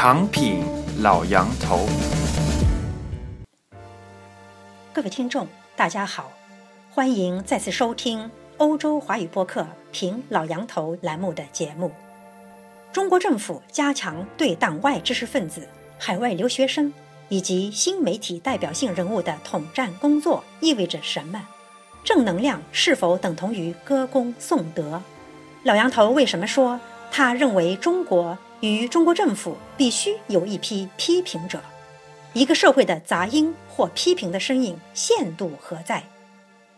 长品老杨头，各位听众，大家好，欢迎再次收听欧洲华语播客《评老杨头》栏目的节目。中国政府加强对党外知识分子、海外留学生以及新媒体代表性人物的统战工作，意味着什么？正能量是否等同于歌功颂德？老杨头为什么说他认为中国？与中国政府必须有一批批评者，一个社会的杂音或批评的声音限度何在？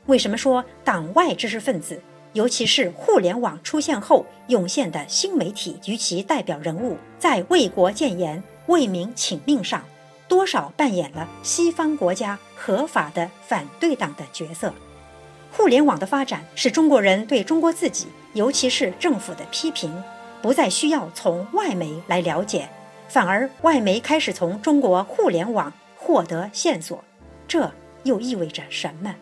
为什么说党外知识分子，尤其是互联网出现后涌现的新媒体及其代表人物，在为国建言、为民请命上，多少扮演了西方国家合法的反对党的角色？互联网的发展使中国人对中国自己，尤其是政府的批评。不再需要从外媒来了解，反而外媒开始从中国互联网获得线索，这又意味着什么？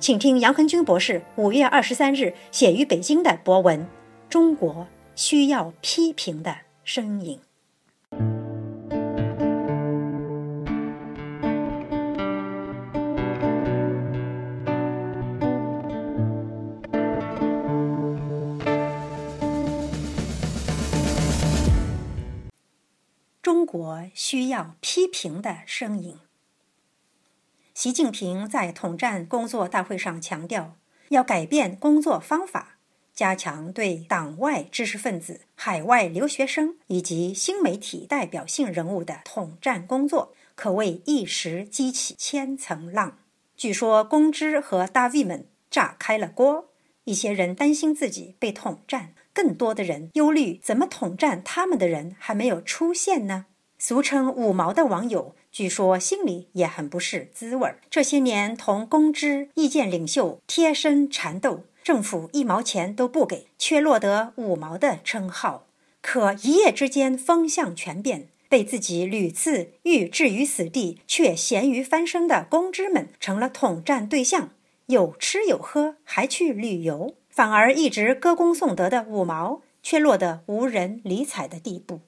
请听杨恒军博士五月二十三日写于北京的博文《中国需要批评的声音》。中国需要批评的声音。习近平在统战工作大会上强调，要改变工作方法，加强对党外知识分子、海外留学生以及新媒体代表性人物的统战工作，可谓一时激起千层浪。据说，公知和大 V 们炸开了锅，一些人担心自己被统战。更多的人忧虑，怎么统战他们的人还没有出现呢？俗称“五毛”的网友，据说心里也很不是滋味儿。这些年同公知、意见领袖贴身缠斗，政府一毛钱都不给，却落得“五毛”的称号。可一夜之间风向全变，被自己屡次欲置于死地，却咸鱼翻身的公知们，成了统战对象。有吃有喝，还去旅游。反而一直歌功颂德的五毛，却落得无人理睬的地步。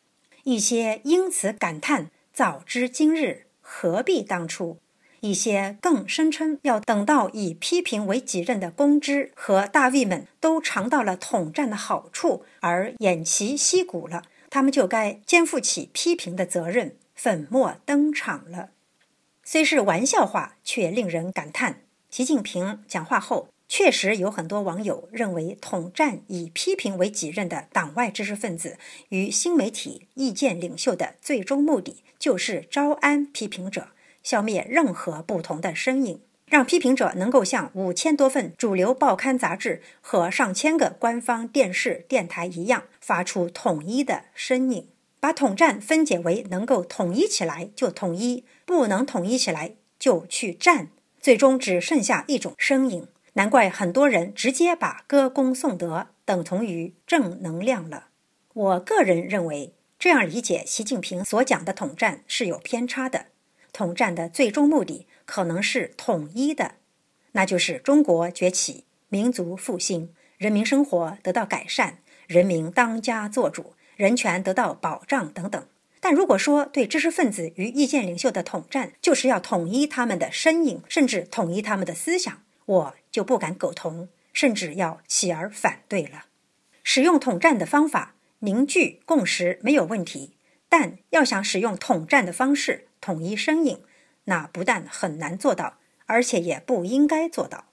一些因此感叹：“早知今日，何必当初。”一些更声称要等到以批评为己任的公知和大 V 们都尝到了统战的好处而偃旗息鼓了，他们就该肩负起批评的责任，粉墨登场了。虽是玩笑话，却令人感叹。习近平讲话后。确实有很多网友认为，统战以批评为己任的党外知识分子与新媒体意见领袖的最终目的，就是招安批评者，消灭任何不同的声音，让批评者能够像五千多份主流报刊杂志和上千个官方电视电台一样，发出统一的声音，把统战分解为能够统一起来就统一，不能统一起来就去战，最终只剩下一种声音。难怪很多人直接把歌功颂德等同于正能量了。我个人认为，这样理解习近平所讲的统战是有偏差的。统战的最终目的可能是统一的，那就是中国崛起、民族复兴、人民生活得到改善、人民当家作主、人权得到保障等等。但如果说对知识分子与意见领袖的统战就是要统一他们的身影，甚至统一他们的思想，我。就不敢苟同，甚至要起而反对了。使用统战的方法凝聚共识没有问题，但要想使用统战的方式统一声音，那不但很难做到，而且也不应该做到。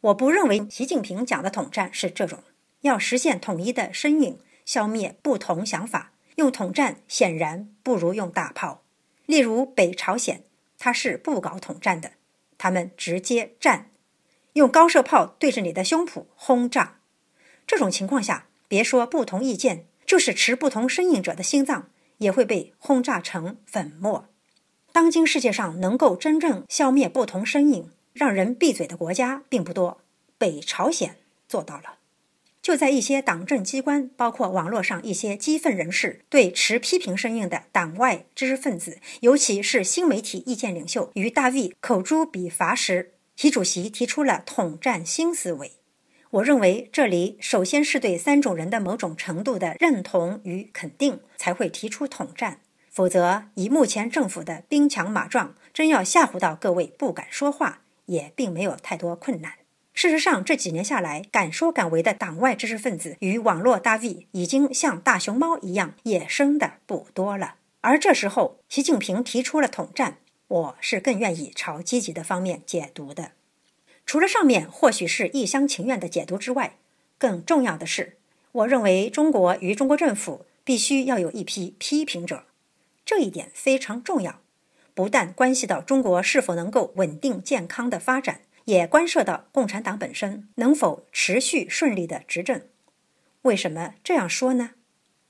我不认为习近平讲的统战是这种。要实现统一的声音，消灭不同想法，用统战显然不如用大炮。例如北朝鲜，他是不搞统战的，他们直接战。用高射炮对着你的胸脯轰炸，这种情况下，别说不同意见，就是持不同声音者的心脏也会被轰炸成粉末。当今世界上能够真正消灭不同声音、让人闭嘴的国家并不多，北朝鲜做到了。就在一些党政机关，包括网络上一些激愤人士，对持批评声音的党外知识分子，尤其是新媒体意见领袖与大 V 口诛笔伐时，习主席提出了统战新思维，我认为这里首先是对三种人的某种程度的认同与肯定，才会提出统战。否则以目前政府的兵强马壮，真要吓唬到各位不敢说话，也并没有太多困难。事实上，这几年下来，敢说敢为的党外知识分子与网络大 V 已经像大熊猫一样野生的不多了。而这时候，习近平提出了统战，我是更愿意朝积极的方面解读的。除了上面或许是一厢情愿的解读之外，更重要的是，我认为中国与中国政府必须要有一批批评者，这一点非常重要，不但关系到中国是否能够稳定健康的发展。也关涉到共产党本身能否持续顺利的执政。为什么这样说呢？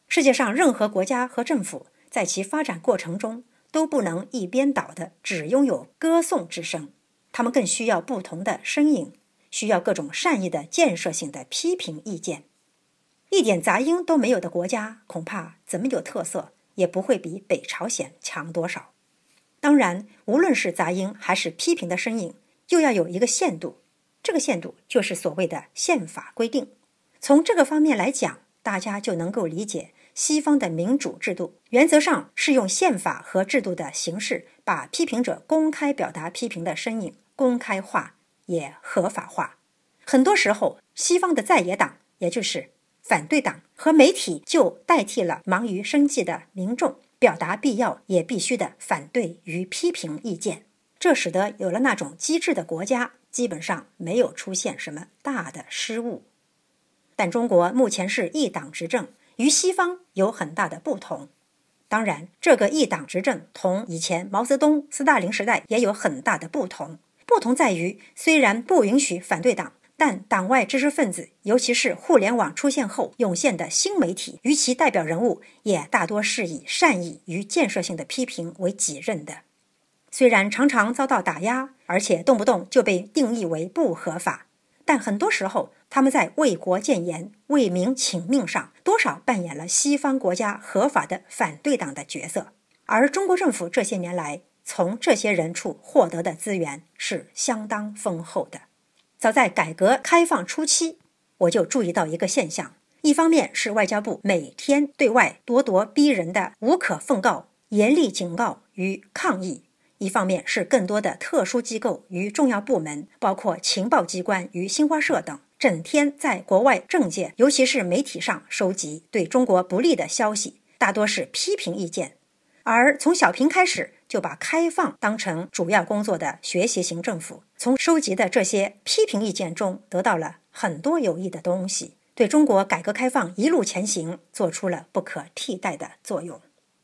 世界上任何国家和政府在其发展过程中都不能一边倒的只拥有歌颂之声，他们更需要不同的声音，需要各种善意的建设性的批评意见。一点杂音都没有的国家，恐怕怎么有特色也不会比北朝鲜强多少。当然，无论是杂音还是批评的声音。又要有一个限度，这个限度就是所谓的宪法规定。从这个方面来讲，大家就能够理解西方的民主制度，原则上是用宪法和制度的形式，把批评者公开表达批评的身影公开化，也合法化。很多时候，西方的在野党，也就是反对党和媒体，就代替了忙于生计的民众，表达必要也必须的反对与批评意见。这使得有了那种机制的国家，基本上没有出现什么大的失误。但中国目前是一党执政，与西方有很大的不同。当然，这个一党执政同以前毛泽东、斯大林时代也有很大的不同。不同在于，虽然不允许反对党，但党外知识分子，尤其是互联网出现后涌现的新媒体，与其代表人物，也大多是以善意与建设性的批评为己任的。虽然常常遭到打压，而且动不动就被定义为不合法，但很多时候他们在为国建言、为民请命上，多少扮演了西方国家合法的反对党的角色。而中国政府这些年来从这些人处获得的资源是相当丰厚的。早在改革开放初期，我就注意到一个现象：一方面是外交部每天对外咄咄逼人的无可奉告、严厉警告与抗议。一方面是更多的特殊机构与重要部门，包括情报机关与新华社等，整天在国外政界，尤其是媒体上收集对中国不利的消息，大多是批评意见。而从小平开始就把开放当成主要工作的学习型政府，从收集的这些批评意见中得到了很多有益的东西，对中国改革开放一路前行做出了不可替代的作用。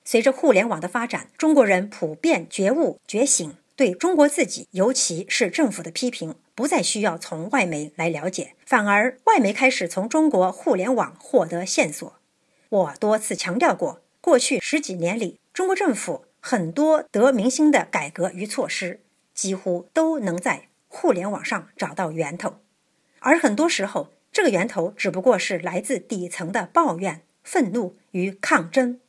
随着互联网的发展，中国人普遍觉悟觉醒，对中国自己，尤其是政府的批评，不再需要从外媒来了解，反而外媒开始从中国互联网获得线索。我多次强调过，过去十几年里，中国政府很多得民心的改革与措施，几乎都能在互联网上找到源头，而很多时候，这个源头只不过是来自底层的抱怨、愤怒与抗争。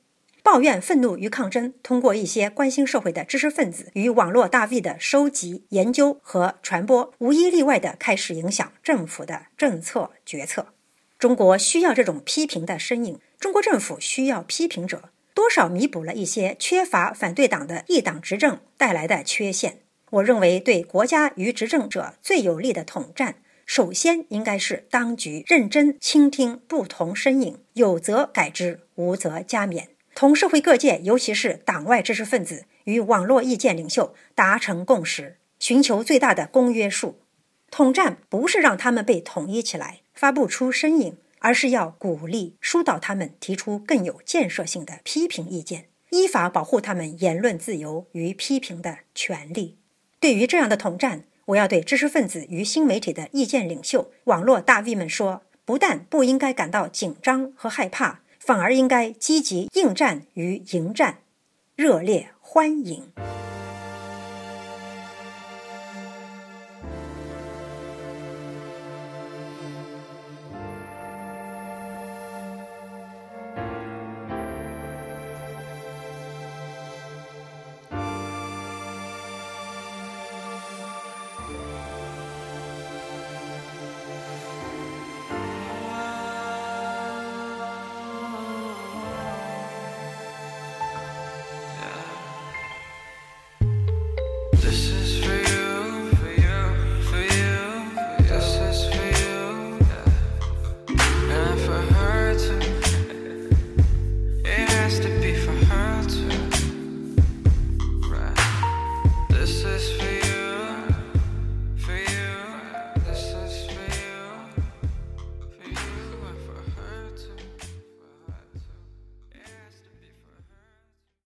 抱怨、愤怒与抗争，通过一些关心社会的知识分子与网络大 V 的收集、研究和传播，无一例外地开始影响政府的政策决策。中国需要这种批评的身影，中国政府需要批评者，多少弥补了一些缺乏反对党的一党执政带来的缺陷。我认为，对国家与执政者最有利的统战，首先应该是当局认真倾听不同声音，有则改之，无则加勉。同社会各界，尤其是党外知识分子与网络意见领袖达成共识，寻求最大的公约数。统战不是让他们被统一起来，发不出声音，而是要鼓励疏导他们提出更有建设性的批评意见，依法保护他们言论自由与批评的权利。对于这样的统战，我要对知识分子与新媒体的意见领袖、网络大 V 们说：不但不应该感到紧张和害怕。反而应该积极应战与迎战，热烈欢迎。